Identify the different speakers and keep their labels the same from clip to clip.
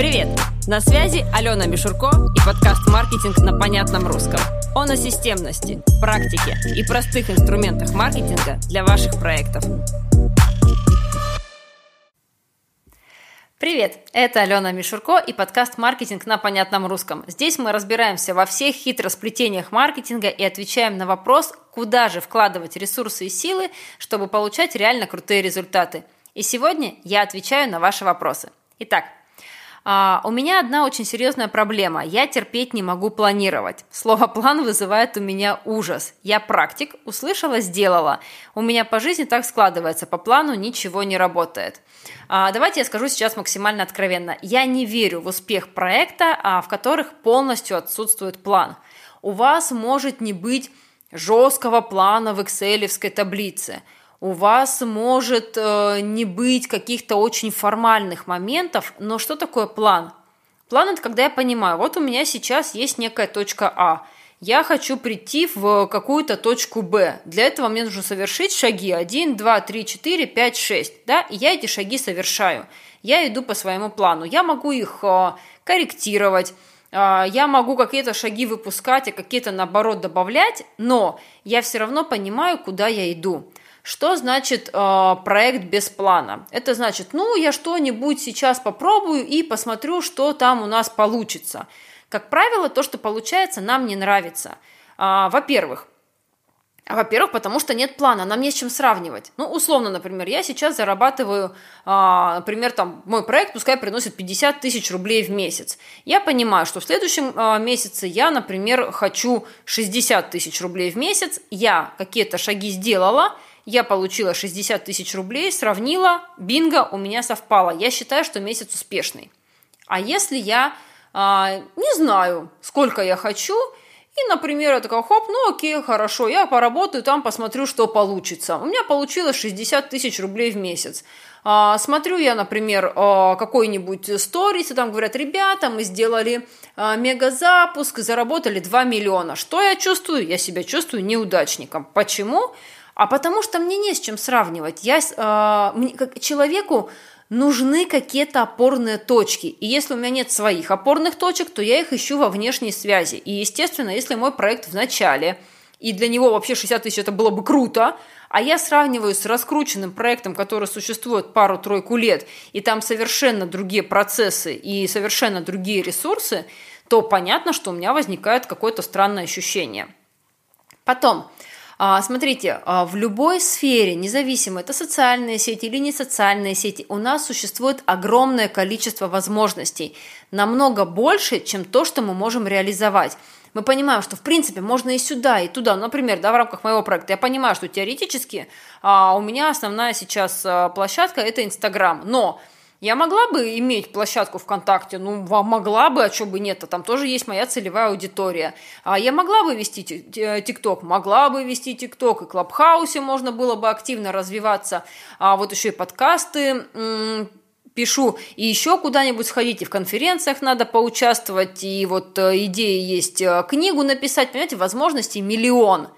Speaker 1: Привет! На связи Алена Мишурко и подкаст «Маркетинг на понятном русском». Он о системности, практике и простых инструментах маркетинга для ваших проектов. Привет! Это Алена Мишурко и подкаст «Маркетинг на понятном русском». Здесь мы разбираемся во всех хитросплетениях маркетинга и отвечаем на вопрос, куда же вкладывать ресурсы и силы, чтобы получать реально крутые результаты. И сегодня я отвечаю на ваши вопросы. Итак, а, у меня одна очень серьезная проблема. Я терпеть не могу планировать. Слово «план» вызывает у меня ужас. Я практик, услышала, сделала. У меня по жизни так складывается. По плану ничего не работает. А, давайте я скажу сейчас максимально откровенно. Я не верю в успех проекта, а, в которых полностью отсутствует план. У вас может не быть жесткого плана в экселевской таблице – у вас может э, не быть каких-то очень формальных моментов, но что такое план? План – это когда я понимаю, вот у меня сейчас есть некая точка А, я хочу прийти в какую-то точку Б. Для этого мне нужно совершить шаги 1, 2, 3, 4, 5, 6. Да? И я эти шаги совершаю. Я иду по своему плану. Я могу их э, корректировать, э, я могу какие-то шаги выпускать, а какие-то наоборот добавлять, но я все равно понимаю, куда я иду. Что значит э, проект без плана? Это значит, ну, я что-нибудь сейчас попробую и посмотрю, что там у нас получится. Как правило, то, что получается, нам не нравится. Э, во-первых, во-первых, потому что нет плана, нам не с чем сравнивать. Ну, условно, например, я сейчас зарабатываю, а, например, там, мой проект пускай приносит 50 тысяч рублей в месяц. Я понимаю, что в следующем а, месяце я, например, хочу 60 тысяч рублей в месяц. Я какие-то шаги сделала – я получила 60 тысяч рублей, сравнила, бинго, у меня совпало. Я считаю, что месяц успешный. А если я а, не знаю, сколько я хочу, и, например, я такая, хоп, ну окей, хорошо, я поработаю там, посмотрю, что получится. У меня получилось 60 тысяч рублей в месяц. А, смотрю я, например, а, какой-нибудь сторис, и там говорят, ребята, мы сделали а, мегазапуск, заработали 2 миллиона. Что я чувствую? Я себя чувствую неудачником. Почему? А потому что мне не с чем сравнивать. Я, э, мне, как человеку нужны какие-то опорные точки. И если у меня нет своих опорных точек, то я их ищу во внешней связи. И, естественно, если мой проект в начале, и для него вообще 60 тысяч это было бы круто, а я сравниваю с раскрученным проектом, который существует пару-тройку лет, и там совершенно другие процессы и совершенно другие ресурсы, то понятно, что у меня возникает какое-то странное ощущение. Потом, смотрите, а, в любой сфере, независимо, это социальные сети или не социальные сети, у нас существует огромное количество возможностей, намного больше, чем то, что мы можем реализовать. Мы понимаем, что в принципе можно и сюда, и туда. Например, да, в рамках моего проекта. Я понимаю, что теоретически а, у меня основная сейчас а, площадка это Инстаграм, но я могла бы иметь площадку ВКонтакте, ну, могла бы, а что бы нет, а там тоже есть моя целевая аудитория. А я могла бы вести ТикТок, могла бы вести ТикТок, и Клабхаусе можно было бы активно развиваться, а вот еще и подкасты пишу, и еще куда-нибудь сходить, и в конференциях надо поучаствовать, и вот э, идеи есть э, книгу написать, понимаете, возможностей миллион.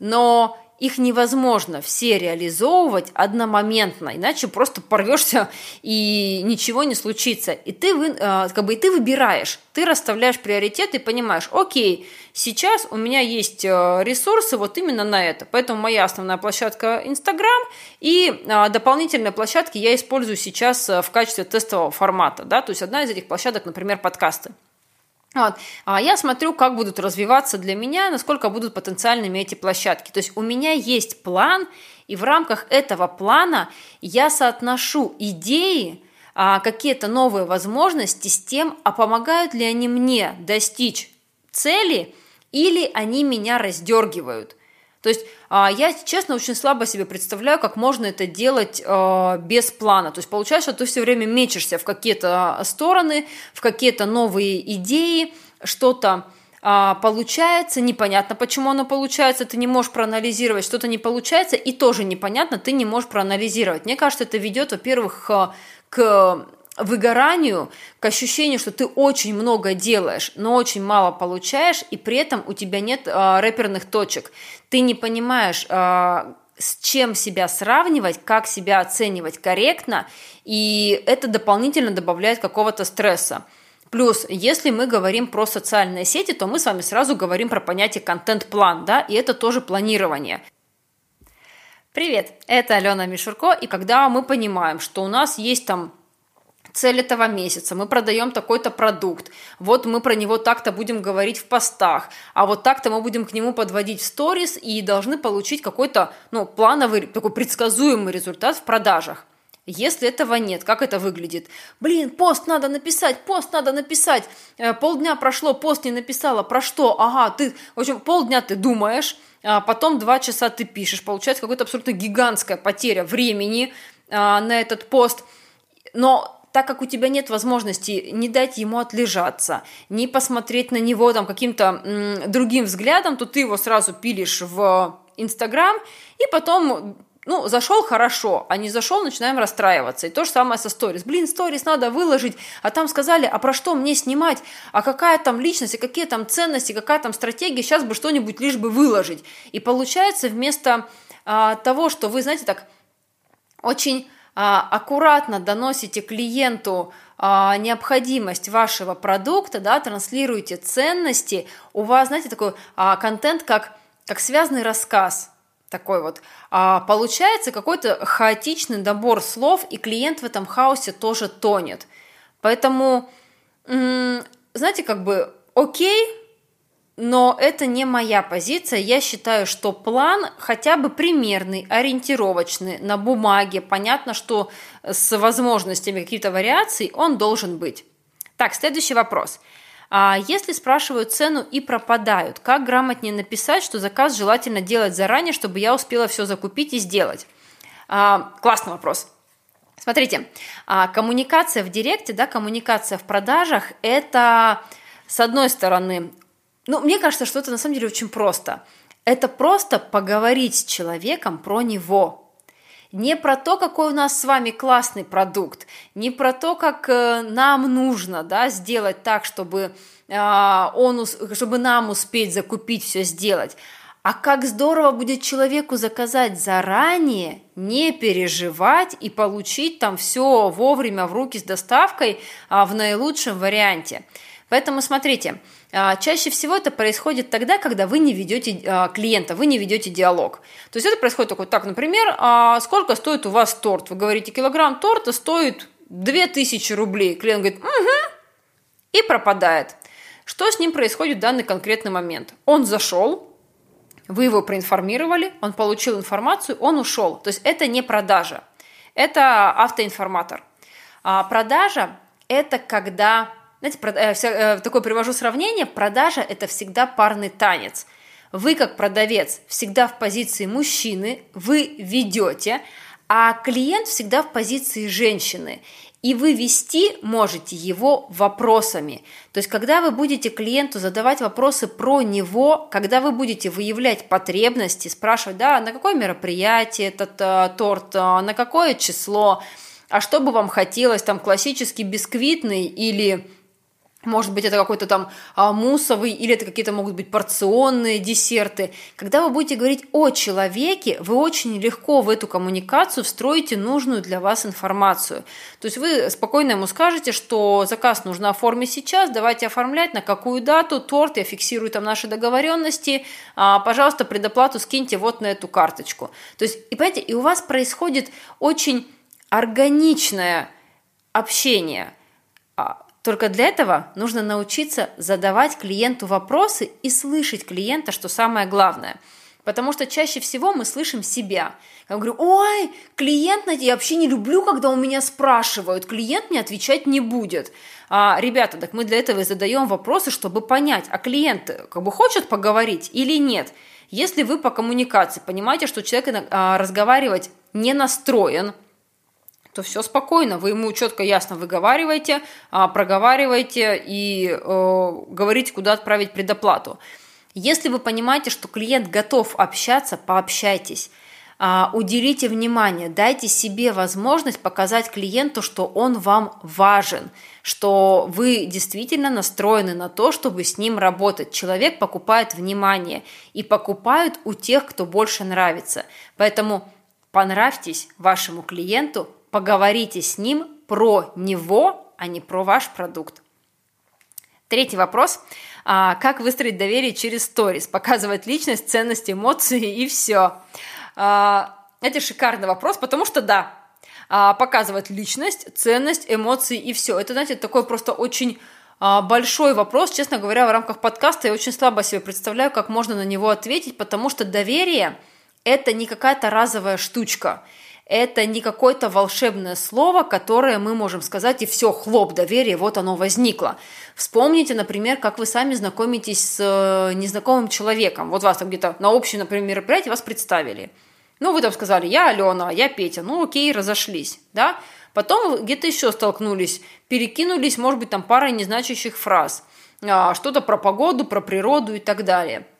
Speaker 1: Но их невозможно все реализовывать одномоментно, иначе просто порвешься и ничего не случится. И ты, э, как бы, и ты выбираешь, ты расставляешь приоритеты и понимаешь, окей, сейчас у меня есть э, ресурсы вот именно на это, поэтому моя основная площадка Инстаграм и э, дополнительные площадки я использую сейчас в качестве тестового формата, да, то есть одна из этих площадок, например, подкасты. Вот. А я смотрю, как будут развиваться для меня, насколько будут потенциальными эти площадки. То есть у меня есть план, и в рамках этого плана я соотношу идеи, а, какие-то новые возможности с тем, а помогают ли они мне достичь цели, или они меня раздергивают – то есть а, я, честно, очень слабо себе представляю, как можно это делать а, без плана. То есть получается, что ты все время мечешься в какие-то стороны, в какие-то новые идеи, что-то а, получается, непонятно, почему оно получается, ты не можешь проанализировать, что-то не получается, и тоже непонятно, ты не можешь проанализировать. Мне кажется, это ведет, во-первых, к выгоранию, к ощущению, что ты очень много делаешь, но очень мало получаешь, и при этом у тебя нет э, рэперных точек. Ты не понимаешь, э, с чем себя сравнивать, как себя оценивать корректно, и это дополнительно добавляет какого-то стресса. Плюс, если мы говорим про социальные сети, то мы с вами сразу говорим про понятие контент-план, да, и это тоже планирование. Привет, это Алена Мишурко, и когда мы понимаем, что у нас есть там цель этого месяца, мы продаем такой-то продукт, вот мы про него так-то будем говорить в постах, а вот так-то мы будем к нему подводить в сторис и должны получить какой-то ну, плановый, такой предсказуемый результат в продажах. Если этого нет, как это выглядит? Блин, пост надо написать, пост надо написать. Э, полдня прошло, пост не написала. Про что? Ага, ты, в общем, полдня ты думаешь, а потом два часа ты пишешь. Получается какая-то абсолютно гигантская потеря времени а, на этот пост. Но так как у тебя нет возможности не дать ему отлежаться, не посмотреть на него там каким-то другим взглядом, то ты его сразу пилишь в Инстаграм, и потом ну, зашел хорошо, а не зашел, начинаем расстраиваться. И то же самое со сторис. Блин, сторис надо выложить, а там сказали, а про что мне снимать, а какая там личность, и какие там ценности, какая там стратегия, сейчас бы что-нибудь лишь бы выложить. И получается вместо а, того, что вы, знаете, так очень аккуратно доносите клиенту а, необходимость вашего продукта, да, транслируете ценности, у вас, знаете, такой а, контент, как, как связанный рассказ такой вот. А получается какой-то хаотичный набор слов, и клиент в этом хаосе тоже тонет. Поэтому, знаете, как бы окей, но это не моя позиция. Я считаю, что план хотя бы примерный, ориентировочный, на бумаге. Понятно, что с возможностями каких-то вариаций он должен быть. Так, следующий вопрос. А если спрашивают цену и пропадают, как грамотнее написать, что заказ желательно делать заранее, чтобы я успела все закупить и сделать? А, классный вопрос. Смотрите, а, коммуникация в директе, да, коммуникация в продажах – это, с одной стороны, ну, мне кажется, что это на самом деле очень просто. Это просто поговорить с человеком про него, не про то, какой у нас с вами классный продукт, не про то, как э, нам нужно да, сделать так, чтобы, а, он, чтобы нам успеть закупить все сделать, а как здорово будет человеку заказать заранее, не переживать и получить там все вовремя в руки с доставкой а, в наилучшем варианте. Поэтому смотрите, а, чаще всего это происходит тогда, когда вы не ведете а, клиента, вы не ведете диалог. То есть это происходит такой, так, например, а, сколько стоит у вас торт? Вы говорите, килограмм торта стоит 2000 рублей. Клиент говорит, угу, и пропадает. Что с ним происходит в данный конкретный момент? Он зашел, вы его проинформировали, он получил информацию, он ушел. То есть это не продажа, это автоинформатор. А продажа – это когда знаете, э, э, такое привожу сравнение, продажа – это всегда парный танец. Вы, как продавец, всегда в позиции мужчины, вы ведете, а клиент всегда в позиции женщины. И вы вести можете его вопросами. То есть, когда вы будете клиенту задавать вопросы про него, когда вы будете выявлять потребности, спрашивать, да, на какое мероприятие этот а, торт, а, на какое число, а что бы вам хотелось, там классический бисквитный или может быть, это какой-то там а, мусовый, или это какие-то могут быть порционные десерты. Когда вы будете говорить о человеке, вы очень легко в эту коммуникацию встроите нужную для вас информацию. То есть вы спокойно ему скажете, что заказ нужно оформить сейчас, давайте оформлять, на какую дату, торт, я фиксирую там наши договоренности, а, пожалуйста, предоплату скиньте вот на эту карточку. То есть, и понимаете, и у вас происходит очень органичное общение а, – только для этого нужно научиться задавать клиенту вопросы и слышать клиента, что самое главное. Потому что чаще всего мы слышим себя. Я говорю, ой, клиент, я вообще не люблю, когда у меня спрашивают, клиент мне отвечать не будет. А, ребята, так мы для этого и задаем вопросы, чтобы понять, а клиент как бы хочет поговорить или нет. Если вы по коммуникации понимаете, что человек а, разговаривать не настроен, то все спокойно, вы ему четко, ясно выговариваете, а, проговариваете и э, говорите, куда отправить предоплату. Если вы понимаете, что клиент готов общаться, пообщайтесь. а, уделите внимание, дайте себе возможность показать клиенту, что он вам важен, что вы действительно настроены на то, чтобы с ним работать. Человек покупает внимание и покупают у тех, кто больше нравится. Поэтому понравьтесь вашему клиенту, поговорите с ним про него, а не про ваш продукт. Третий вопрос. А, как выстроить доверие через сторис? Показывать личность, ценности, эмоции и все. А, это шикарный вопрос, потому что да, а, показывать личность, ценность, эмоции и все. Это, знаете, такой просто очень а, большой вопрос, честно говоря, в рамках подкаста я очень слабо себе представляю, как можно на него ответить, потому что доверие – это не какая-то разовая штучка – это не какое-то волшебное слово, которое мы можем сказать, и все, хлоп, доверие, вот оно возникло. Вспомните, например, как вы сами знакомитесь с э, незнакомым человеком. Вот вас там где-то на общем, например, мероприятии вас представили. Ну, вы там сказали, я Алена, я Петя. Ну, окей, разошлись, да? Потом где-то еще столкнулись, перекинулись, может быть, там парой незначащих фраз. А, что-то про погоду, про природу и так далее –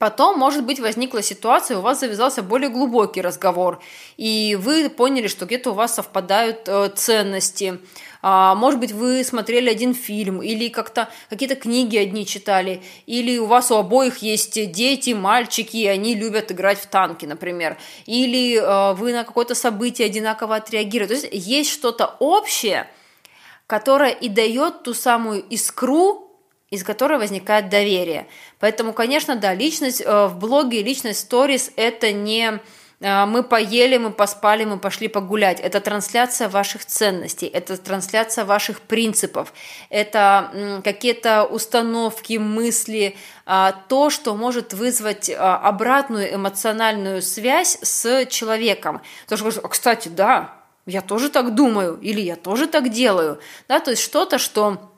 Speaker 1: Потом, может быть, возникла ситуация, у вас завязался более глубокий разговор, и вы поняли, что где-то у вас совпадают э, ценности. А, может быть, вы смотрели один фильм, или как-то какие-то книги одни читали, или у вас у обоих есть дети, мальчики, и они любят играть в танки, например, или э, вы на какое-то событие одинаково отреагируете. То есть есть что-то общее, которое и дает ту самую искру, из которой возникает доверие. Поэтому, конечно, да, личность э, в блоге, личность сторис – это не э, мы поели, мы поспали, мы пошли погулять. Это трансляция ваших ценностей, это трансляция ваших принципов, это какие-то установки, мысли, а, то, что может вызвать а, обратную эмоциональную связь с человеком. То, что, кстати, да, я тоже так думаю, или я тоже так делаю. Да, то есть что-то, что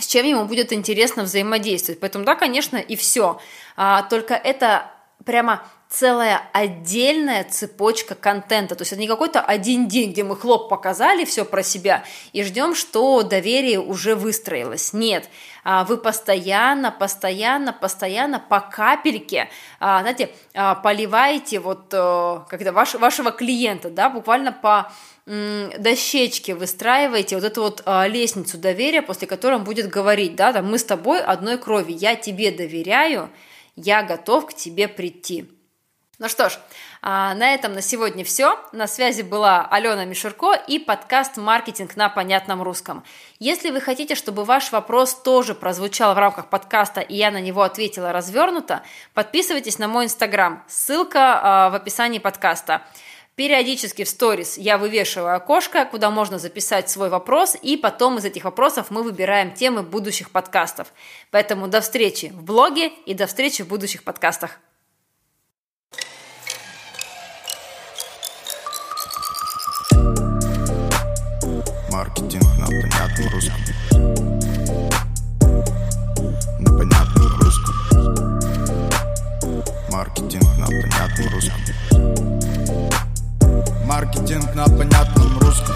Speaker 1: с чем ему будет интересно взаимодействовать. Поэтому, да, конечно, и все. А, только это прямо целая отдельная цепочка контента. То есть это не какой-то один день, где мы хлоп показали все про себя и ждем, что доверие уже выстроилось. Нет, а, вы постоянно, постоянно, постоянно по капельке, а, знаете, а, поливаете вот э, когда ваш, вашего клиента, да, буквально по дощечки выстраиваете вот эту вот а, лестницу доверия, после которой он будет говорить, да, там, мы с тобой одной крови, я тебе доверяю, я готов к тебе прийти. Ну что ж, а, на этом на сегодня все. На связи была Алена Мишурко и подкаст «Маркетинг на понятном русском». Если вы хотите, чтобы ваш вопрос тоже прозвучал в рамках подкаста, и я на него ответила развернуто, подписывайтесь на мой инстаграм. Ссылка а, в описании подкаста. Периодически в сторис я вывешиваю окошко, куда можно записать свой вопрос, и потом из этих вопросов мы выбираем темы будущих подкастов. Поэтому до встречи в блоге и до встречи в будущих подкастах. Маркетинг на понятном русском. На понятном русском. Маркетинг на понятном русском. Маркетинг на понятном русском